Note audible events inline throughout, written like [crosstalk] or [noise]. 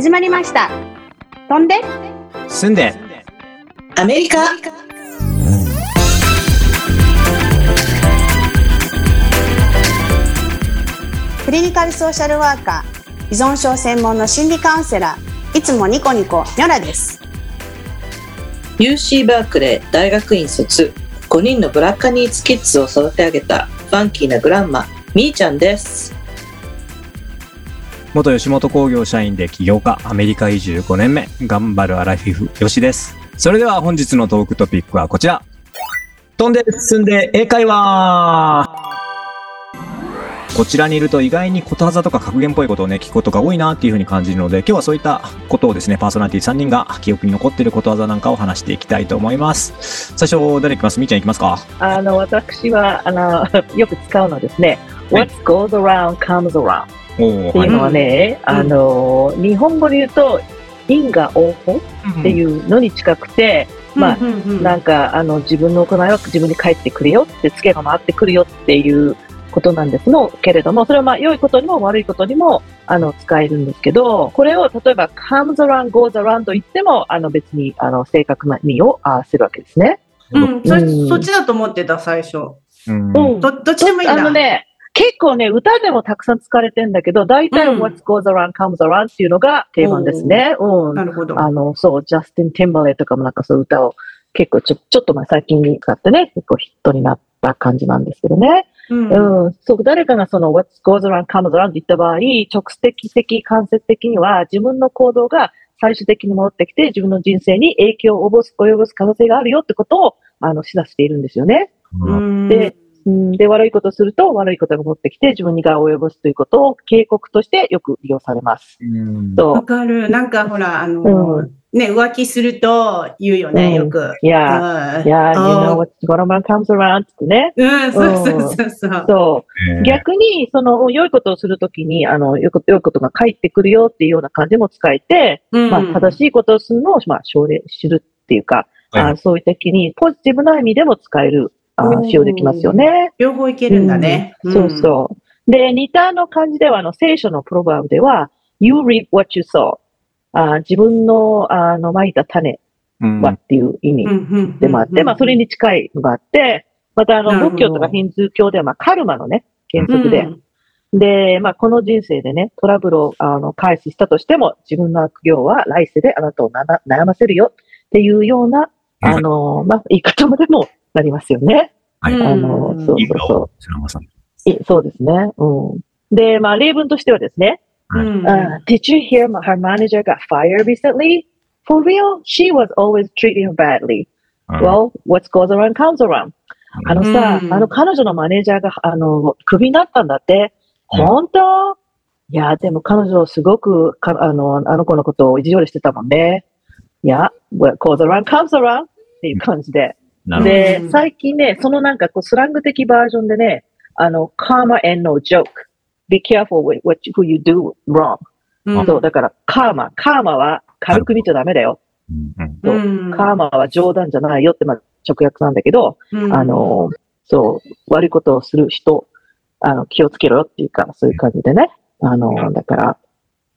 始まりました。飛んで、住んで、アメリカクリニカルソーシャルワーカー、依存症専門の心理カウンセラー、いつもニコニコニョラです。UC バークレー大学院卒5人のブラッカニーズキッズを育て上げたファンキーなグランマみーちゃんです元吉本興業社員で起業家、アメリカ移住5年目、頑張るアラフィフ、よしです。それでは本日のトークトピックはこちら。飛んで進んで英会話こちらにいると意外にことわざとか格言っぽいことをね、聞くことが多いなっていうふうに感じるので、今日はそういったことをですね、パーソナリティ3人が記憶に残っていることわざなんかを話していきたいと思います。最初、誰いきます？みーちゃんいきますか？あの、私は、あの、[laughs] よく使うのはですね、はい What goes around comes around っていうのはね、うんあの、日本語で言うと、因果応報はい。っていうのに近くて、まあなんか、あの、自分の行いは自分に返ってくるよって、ツケが回ってくるよっていうことなんですの、けれども、それはまあ、良いことにも悪いことにも、あの、使えるんですけど、これを例えば、comes around, goes around と言っても、あの、別に、あの、正確な意味を合わせるわけですね。うん、そうんそっちだと思ってた、最初。うんうんど、どっちでもいいんだ。あのね、結構ね、歌でもたくさん使われてんだけど、大体うん What goes around comes around っていうのが定番ですね。うん。なるほど。あの、そう、ジャスティン・ティンバレーとかもなんかそういう歌を結構ちょ、ちょっとまあ最近に使ってね、結構ヒットになった感じなんですけどね。うんうん。そう、誰かがその What goes around comes around って言った場合、直接的、間接的には自分の行動が最終的に戻ってきて自分の人生に影響を及ぼす、及ぼす可能性があるよってことを、あの、示唆しているんですよね。うんで、うんで、悪いことをすると悪いことが持ってきて自分に害を及ぼすということを警告としてよく利用されます。うんそわかる。なんかほら、あの、うね、浮気すると言うよね、うんよく。う。いやいやー、you あ know what's going on comes around ってね。うん、そうそうそうそう。そう。えー逆に、その、良いことをするときに、あの、よく、良いことが返ってくるよっていうような感じも使えて、うんまあ、正しいことをするのを、まあ、奨励、知るっていうか、はいあそういう時に、ポジティブな意味でも使える、あ使用できますよね。両方いけるんだね。うん。そうそう。で、似たの感じでは、あの、聖書のプロバーブでは、you reap what you sow。あ自分の、あの、蒔いた種うん。はっていう意味でもあって、まあ、それに近いのがあって、また、あの、仏教とかヒンズー教では、まあ、カルマのね、原則で、うんで、まあ、この人生でね、トラブルを、あの、回避したとしても、自分の悪行は来世であなたをなな悩ませるよっていうような、あの、まあ、言い方までもなりますよね。はいうんあの、そうそうそ白間さん。そうですね。うん。で、まあ、例文としてはですね、うん。Uh, did you hear her manager got fired recently? For real? She was always treating her badly. うん Well, what goes around comes around. あのさ、うんあの彼女のマネージャーが、あの、クビになったんだって。うん本当いや、でも彼女すごくか、あの、あの子のことを意地悪してたもんね。いや、what goes around comes around っていう感じで。でう、ん最近ね、そのなんかこうスラング的バージョンでね、あの、karma and no joke. Be careful with what you, who you do wrong. うんそう、だから、カーマ。カーマは軽く見ちゃダメだよ。そううんカーマは冗談じゃないよって、まあ、直訳なんだけど、うんあの、そう、悪いことをする人、あの、気をつけろよっていうか、そういう感じでね。あの、だから、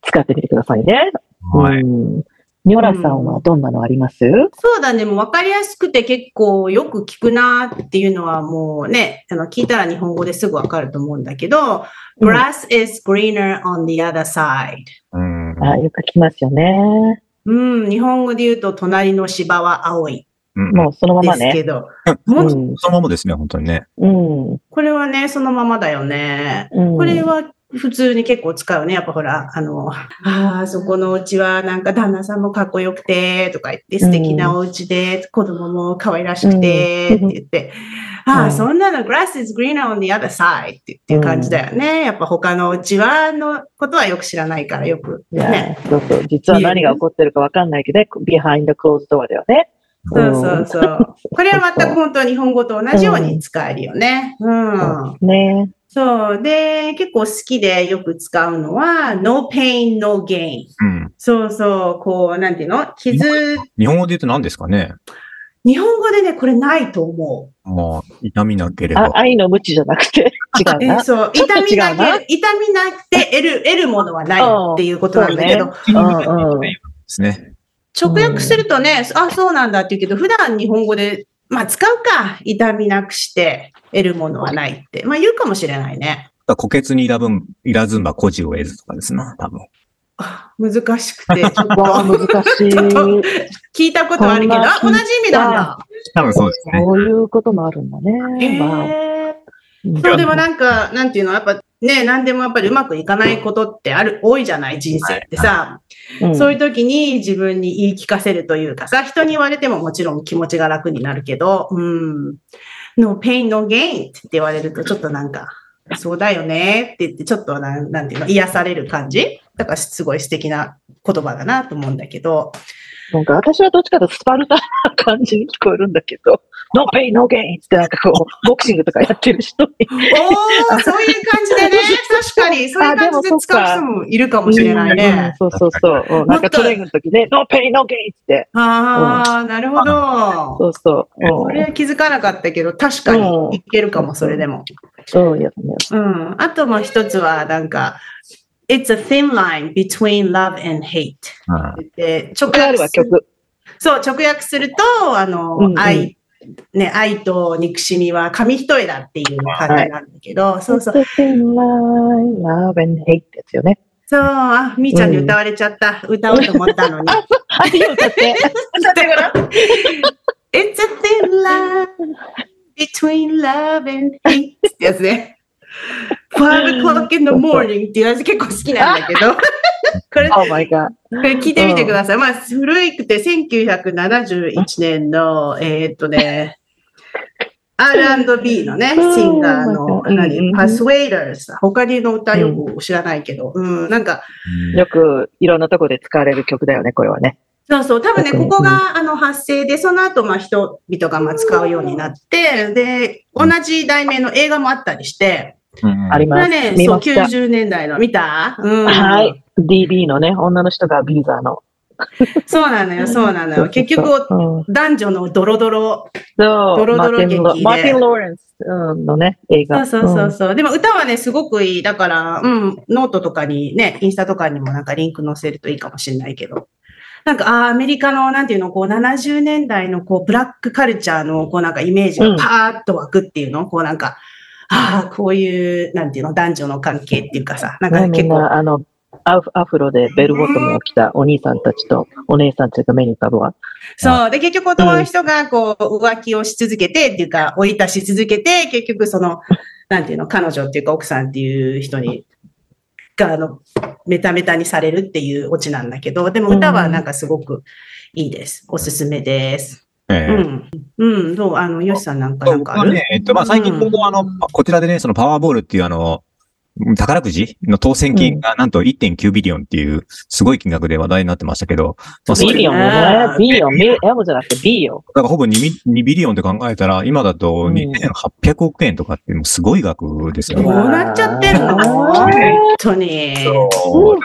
使ってみてくださいね。はい。うん。ニョラさんはどんなのあります、そうだね、もう分かりやすくて結構よく聞くなっていうのはもうね、あの聞いたら日本語ですぐ分かると思うんだけど、うん grass is greener on the other side. うんあよく聞きますよね。うん、日本語で言うと隣の芝は青いうんもうそのままね。ですけど、う。もうんそのままですね、本当にね。うん。これはね、そのままだよね。うんこれは普通に結構使うね。やっぱほら、あの、ああ、そこのお家はなんか旦那さんもかっこよくて、とか言って、素敵なお家で、子供も可愛らしくて、うんって言って、ああ、うんそんなの grass is greener on the other side ってっていう感じだよね。やっぱ他のお家はのことはよく知らないからよくね。そうそう。実は何が起こってるかわかんないけどね、behind the closed door だよね。そうそうそう。これは全く本当は日本語と同じように使えるよね。うん。[laughs] ね。そう。で、結構好きでよく使うのは、no pain, no gain. うん。そうそう、こう、なんていうの？傷、日本語で言うと何ですかね？日本語でね、これないと思もう、痛みなければあ。愛の無知じゃなくて、違う。うな。えそう、ちょっと痛みなけ、痛みなくて得る、得るものはないっていうことなんだけど、ですね。直訳するとね、あ、そうなんだって言うけど、普段日本語で、まあ使うか、痛みなくして得るものはないって、まあ言うかもしれないね。虎血にいらぶん、いらずんば孤児を得ずとかですな、多分。あ難しくて、[laughs] ちょっとわあ、難しい。聞いたことはあるけど、あ、同じ意味なんだ。多分そうですね。そういうこともあるんだね。まあへうんーそう、でもなんか、なんていうの、やっぱね、何でもやっぱりうまくいかないことってある、多いじゃない、人生ってさ。うんそういう時に自分に言い聞かせるというかさ、人に言われてももちろん気持ちが楽になるけど、うん。no pain, no gain って言われるとちょっとなんか、そうだよねって言って、ちょっとなんなんていうの、癒される感じ？だからすごい素敵な言葉だなと思うんだけど。なんか私はどっちかというとスパルタな感じに聞こえるんだけど、 no pain, no gainってなんかこう、ボクシングとかやってる人に。おー、そういう感じでね、確かに、[laughs] そういう感じで使う人もいるかもしれないね。うんそうそうそう。うんなんかトレーニングの時ね、 no pain, no gain って。ああ、なるほど。そうそう。これは気づかなかったけど、確かにいけるかも、それでも。そうやね。うん。あともう一つは、なんか、It's a thin line between love and hate. うんで直。そう、直訳すると、あの、うんうん愛、ね、愛と憎しみは紙一重だっていう感じなんだけど、そうそう。It's a thin line, love and hate ですよね。そう、あ、みーちゃんに歌われちゃった。歌おうと思ったのに。[laughs] はい、歌って。だから、It's a thin line between love and hate ってやつね。5 o'clock in the [laughs] morning っていうやつ結構好きなんだけど、[laughs] これ、こ Oh my god. れ聞いてみてください。まあ、古いくて1971年の、えーっとね、[laughs] R&B のね、シンガーの、うん。何、パスウェイダーズ。他にの歌よく知らないけど、うん、なんか、よくいろんなとこで使われる曲だよね、これはね。そうそう。多分ね、ここが、あの、発生で、その後、まあ、人々が、まあ、使うようになって、で、同じ題名の映画もあったりして、あります。ね、そう、見ました。90年代の、見た？うん。はい。DB のね、女の人がビーザーの。そうなのよ、そうなのよ。結局、うん男女のドロドロ。そう、ドロドロ劇でマーティン・ローレンスうんのね、映画。そうそうそうそう。でも歌はね、すごくいい。だから、うん、ノートとかにね、インスタとかにもなんかリンク載せるといいかもしれないけど。なんか、あーアメリカの、なんていうの、こう、70年代の、こう、ブラックカルチャーの、こう、なんかイメージがパーッと湧くっていうの、こう、なんか、ああ、こういう、なんていうの、男女の関係っていうかさ、なんか結構、あの、アフアフロでベルボトムを着たお兄さんたちとお姉さんたちが目に浮かぶわ。そう。で、結局男の人が、こう、浮気をし続けて、っていうか、追い出し続けて、結局その、なんていうの、彼女っていうか奥さんっていう人に、が、あの、メタメタにされるっていうオチなんだけど、でも歌はなんかすごくいいです。おすすめです。ええうん。うん。どう？あの、ヨシさんなんか、なんかある？ね、えっと、まあ、最近今後あの、こちらでね、そのパワーボールっていうあの、宝くじの当選金がなんと1.9 billion っていうすごい金額で話題になってましたけど、まあ、 billion？ billion？ビ M じゃなくて B よ。だからほぼ 2, ミ2ビリオンって考えたら、今だとうん2800億円とかってもうすごい額ですよどうね。なっちゃってんの？本ー当に。そう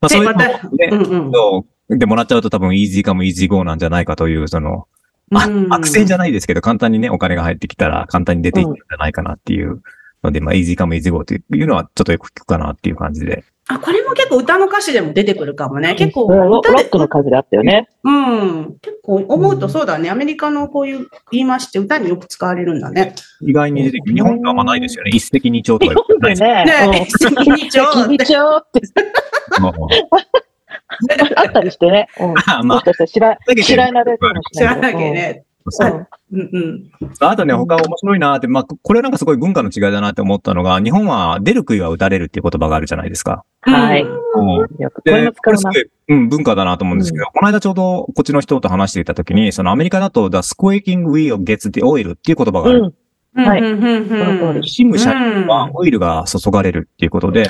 まあ、そういうのねた、うんうん。そうでもらっちゃうと多分イージーかもイージーゴーなんじゃないかという、その、あうん悪戦じゃないですけど、簡単にね、お金が入ってきたら簡単に出ていくんじゃないかなっていうので、まあ、イージーかもイージーゴーというのはちょっとよく聞くかなっていう感じで。あ、これも結構歌の歌詞でも出てくるかもね。結構ロロ歌でックの数であったよね。うん。結構思うとそうだね。アメリカのこういう言い回しって歌によく使われるんだね。意外に出てくる。日本ではあんまないですよね。一石二鳥とか日言ってない本ですでね。ね、一石二鳥って。一応って [laughs] [laughs] あったりしてね。うんまあもしかしたら知ら知らないかもし知らなれないけど。きゃね。そううんうん。あとね、他面白いなって、まあ、これなんかすごい文化の違いだなって思ったのが、日本は出る杭は打たれるっていう言葉があるじゃないですか。はい。うんで、これすご。い、うん、文化だなと思うんですけど、この間ちょうどこっちの人と話していたときに、そのアメリカだと The squeaking wheel gets the oil っていう言葉がある。うん。はいその通りシム車輪はオイルが注がれるっていうことで、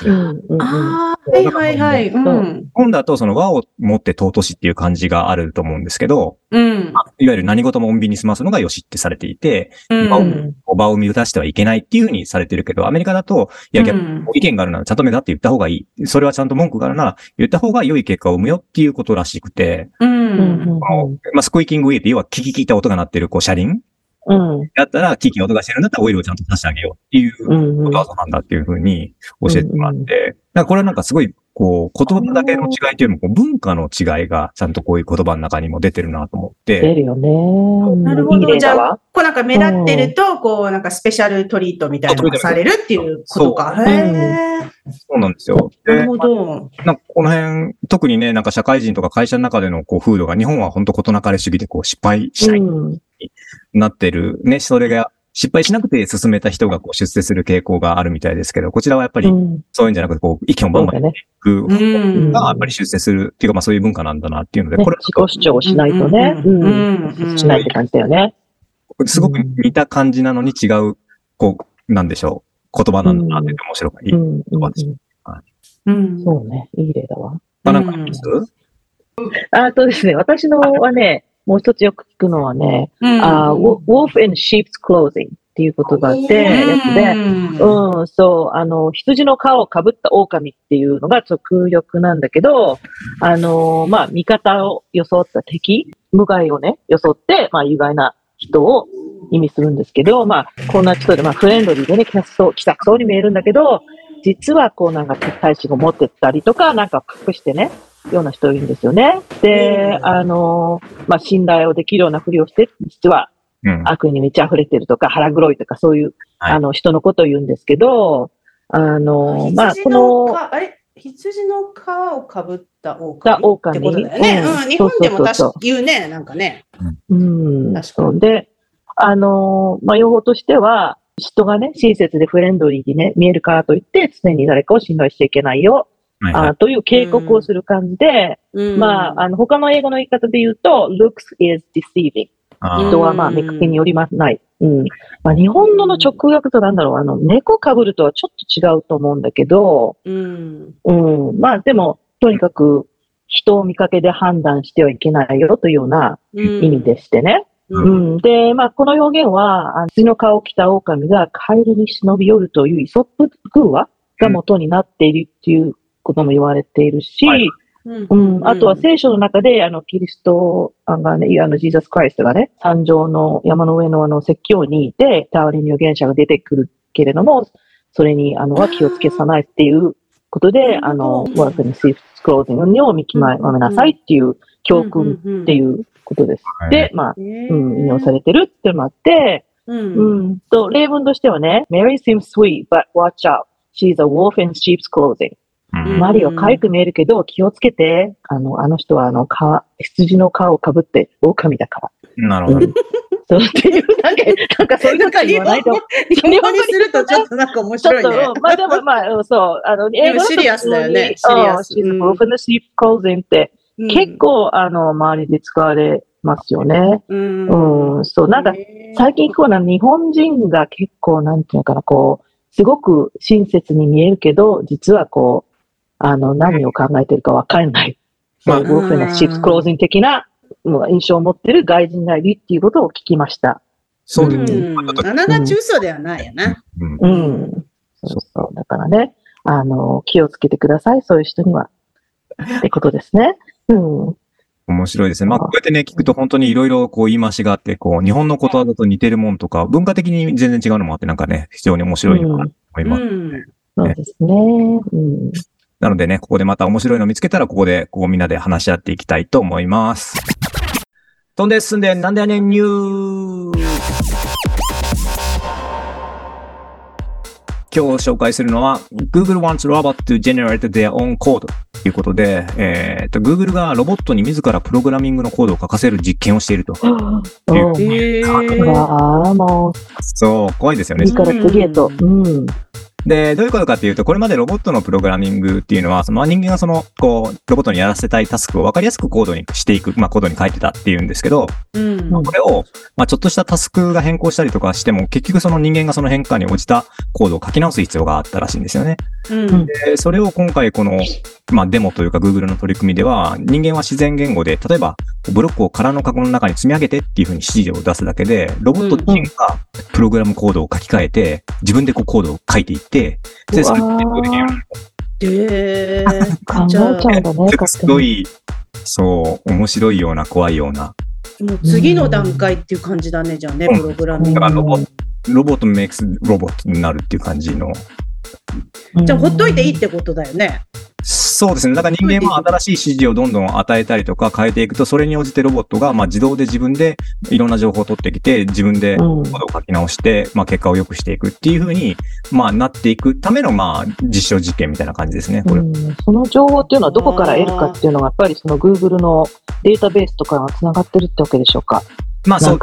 ああ、はいはいはい。うん。今だとその和を持って尊しっていう感じがあると思うんですけど、うん。いわゆる何事も穏便に済ますのが良しってされていて、うん場を場を乱してはいけないっていうふうにされてるけど、アメリカだと、いや逆にうん意見があるならちゃんと目立って言った方がいい。それはちゃんと文句があるなら言った方が良い結果を生むよっていうことらしくて、まあ、スクイーキングウィーって要は聞き聞いた音が鳴ってるこう車輪うん。うんだったら、キーキー音がしてるんだったらオイルをちゃんと足してあげようっていううんうん。ことわざなんだっていうふうに教えてもらって、なんかこれはなんかすごい、こう、言葉だけの違いというよりも、こう文化の違いがちゃんとこういう言葉の中にも出てるなと思って、出るよね。うんなるほどいい例だわ。こうなんか目立ってると、こうなんかスペシャルトリートみたいなのがされるっていうことか。そうへえ。そうなんですよ。でなるほど。なんかこの辺、特にね、なんか社会人とか会社の中でのこう風土が日本は本当事なかれ主義でこう失敗しないうんなってる。ね、それが失敗しなくて進めた人がこう出世する傾向があるみたいですけど、こちらはやっぱりうんそういうんじゃなくて、こう、意見をバンバン言っていくうん。が、やっぱり出世するっていうか、まあそういう文化なんだなっていうので、ねこれ自己主張をしないとね。ううんうん。しないって感じだよね。すごく似た感じなのに違う、こう、なんでしょう、言葉なんだなって言って面白い。うんうんうんうん。そうね。いい例だわ。あ、なんかあります？あとですね、私のはね、もう一つよく聞くのはね、うん。あ wolf in sheep's clothing っていう言葉で、やつで、うん。うん、そう、あの、羊の皮をかぶった狼っていうのがちょっと空力なんだけど、あの、まあ、味方を装った敵、無害をね、装って、まあ、有害な人を意味するんですけど、まあ、こんな人で、まあ、フレンドリーでね、気さくそう、気さくそうに見えるんだけど、実はこうなんか敵対心を持ってたりとか、なんか隠してね、ような人いるんですよね。で、うんあの、まあ、信頼をできるようなふりをして、実はうん。悪に満ち溢れてるとか、腹黒いとか、そういう、はいあの、人のことを言うんですけど、あの、まあ、こ羊のあれ？羊の皮をかぶった狼？ってことだよね。うんうん。日本でも確か言うね、なんかね。うん、確かにで、あの、まあ、用法としては、人がね、親切でフレンドリーにね、見えるからといって、常に誰かを信頼しちゃいけないよ、はいはいあという警告をする感じで、うんまあ、あの、他の英語の言い方で言うと、looks is deceiving。人はまあ、見かけによりまない。うん。まあ、日本語の直訳となんだろう、あの、猫かぶるとはちょっと違うと思うんだけど、うん。うん。まあ、でも、とにかく、人を見かけで判断してはいけないよというような意味でしてね。う。うん。ん。で、まあ、この表現は、あの顔を着た狼がカエルに忍び寄るというイソップ偶話が元になっているっていうことも言われているし、はい。うん、あとは聖書の中で、あの、キリストがね、あの、ジーザス・クライストがね、山上の山の上のあの、説教にいて、頼りに預言者が出てくるけれども、それに、あの、は気をつけさないっていうことで、あの、ワークにシーフスクローズンを見極めなさいっていう教訓ってういうことです。はいで、まあ、ん、うん、引用されてるっていうのもあって、う。うんん、と、例文としてはね、Mary seems sweet, but watch out. She's a wolf in sheep's clothing. うんマリオ可愛く見えるけど、気をつけて。あの、あの人は、あの、か、羊の皮をかぶって、狼だから。なるほど。そうっていう、なんか、なんかそういうこと言わないと。日本語にするとちょっとなんか面ちょっと、白いね。うんまあでも、まあ、うんそう、あの、英語シリアスだよねシリアスうんうん She's a wolf in the sheep clothing って、うん結、構、あの、周りで使われますよね。うんうん、そう、なんか、最近聞くのは日本人が結構、なんていうのかな、こう、すごく親切に見えるけど、実はこう、あの、何を考えてるかわかんない。まあそう、ウォーフのシップスクローズン的なもう印象を持ってる外人がいるっていうことを聞きました。そううですね。ん。あながち嘘ではないよな。うんうん。そうそう。だからね、あの、気をつけてください、そういう人には。ってことですね。うん。面白いですね。まあ、こうやってね、聞くと本当にいろいろこう言い回しがあって、こう、日本のことわざと似てるもんとか、文化的に全然違うのもあって、なんかね、非常に面白いなと思います。うん。そうですね。うん。なのでね、ここでまた面白いの見つけたら、ここで、こうみんなで話し合っていきたいと思います。飛んで進んで、なんでやねんニュー今日紹介するのは、Google wants robot to generate their own code ということで、えっ、と、Google がロボットに自らプログラミングのコードを書かせる実験をしていると。うんへーうわあ、もう、そう、怖いですよね次。から次へと。うん。で、どういうことかっていうと、これまでロボットのプログラミングっていうのは、その人間がその、こう、ロボットにやらせたいタスクを分かりやすくコードにしていく、まあコードに書いてたっていうんですけど、うん。これを、まあちょっとしたタスクが変更したりとかしても、結局その人間がその変化に応じたコードを書き直す必要があったらしいんですよね。うん。で、それを今回この、まあデモというか Google の取り組みでは、人間は自然言語で、例えばブロックを空のカゴの中に積み上げてっていうふうに指示を出すだけで、ロボット自身がプログラムコードを書き換えて、自分でこうコードを書いていって、で、それを実行できるようになるで、考えちじゃあすごい、そう、面白いような怖いような。もう次の段階っていう感じだね、じゃあね、うんプログラミングだからロボロボット makes ロボットになるっていう感じの。うんじゃあほっといていいってことだよね。そうですね。だから人間は新しい指示をどんどん与えたりとか変えていくと、それに応じてロボットが、まあ自動で自分でいろんな情報を取ってきて、自分でうんコードを書き直して、まあ結果を良くしていくっていうふうに、まあなっていくための、まあ実証実験みたいな感じですね。これ。うんその情報っていうのはどこから得るかっていうのが、やっぱりその Google のデータベースとかがつながってるってわけでしょうか。まあそう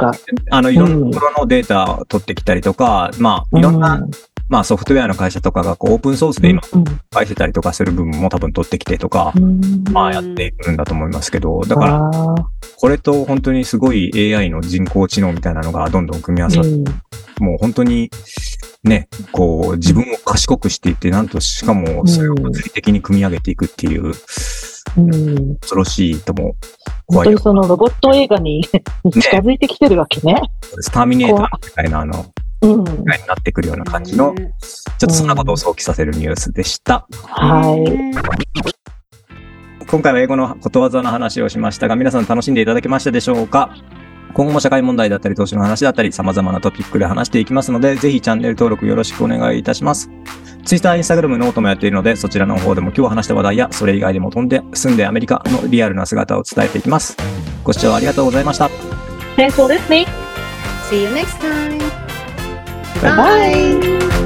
あの、いろんなところのデータを取ってきたりとか、まあいろんな、まあソフトウェアの会社とかがこうオープンソースで今うん。返せたりとかする部分も多分取ってきてとか、うん。まあやっていくんだと思いますけど、だからこれと本当にすごい AI の人工知能みたいなのがどんどん組み合わさって、うん。もう本当にね、こう自分を賢くしていって、なんとしかもそれを物理的に組み上げていくっていう、うん。恐ろしいとも本当にそのロボット映画に [laughs] 近づいてきてるわけね。スターミネーターみたいなあの、うん。世界になってくるような感じの、ちょっとそんなことを想起させるニュースでした。はい。今回は英語のことわざの話をしましたが、皆さん楽しんでいただけましたでしょうか？今後も社会問題だったり、投資の話だったり、様々なトピックで話していきますので、ぜひチャンネル登録よろしくお願いいたします。Twitter、Instagram、ノートもやっているので、そちらの方でも今日話した話題や、それ以外でも飛んで、住んでアメリカのリアルな姿を伝えていきます。ご視聴ありがとうございました。Thanks for listening. See you next time. Bye bye.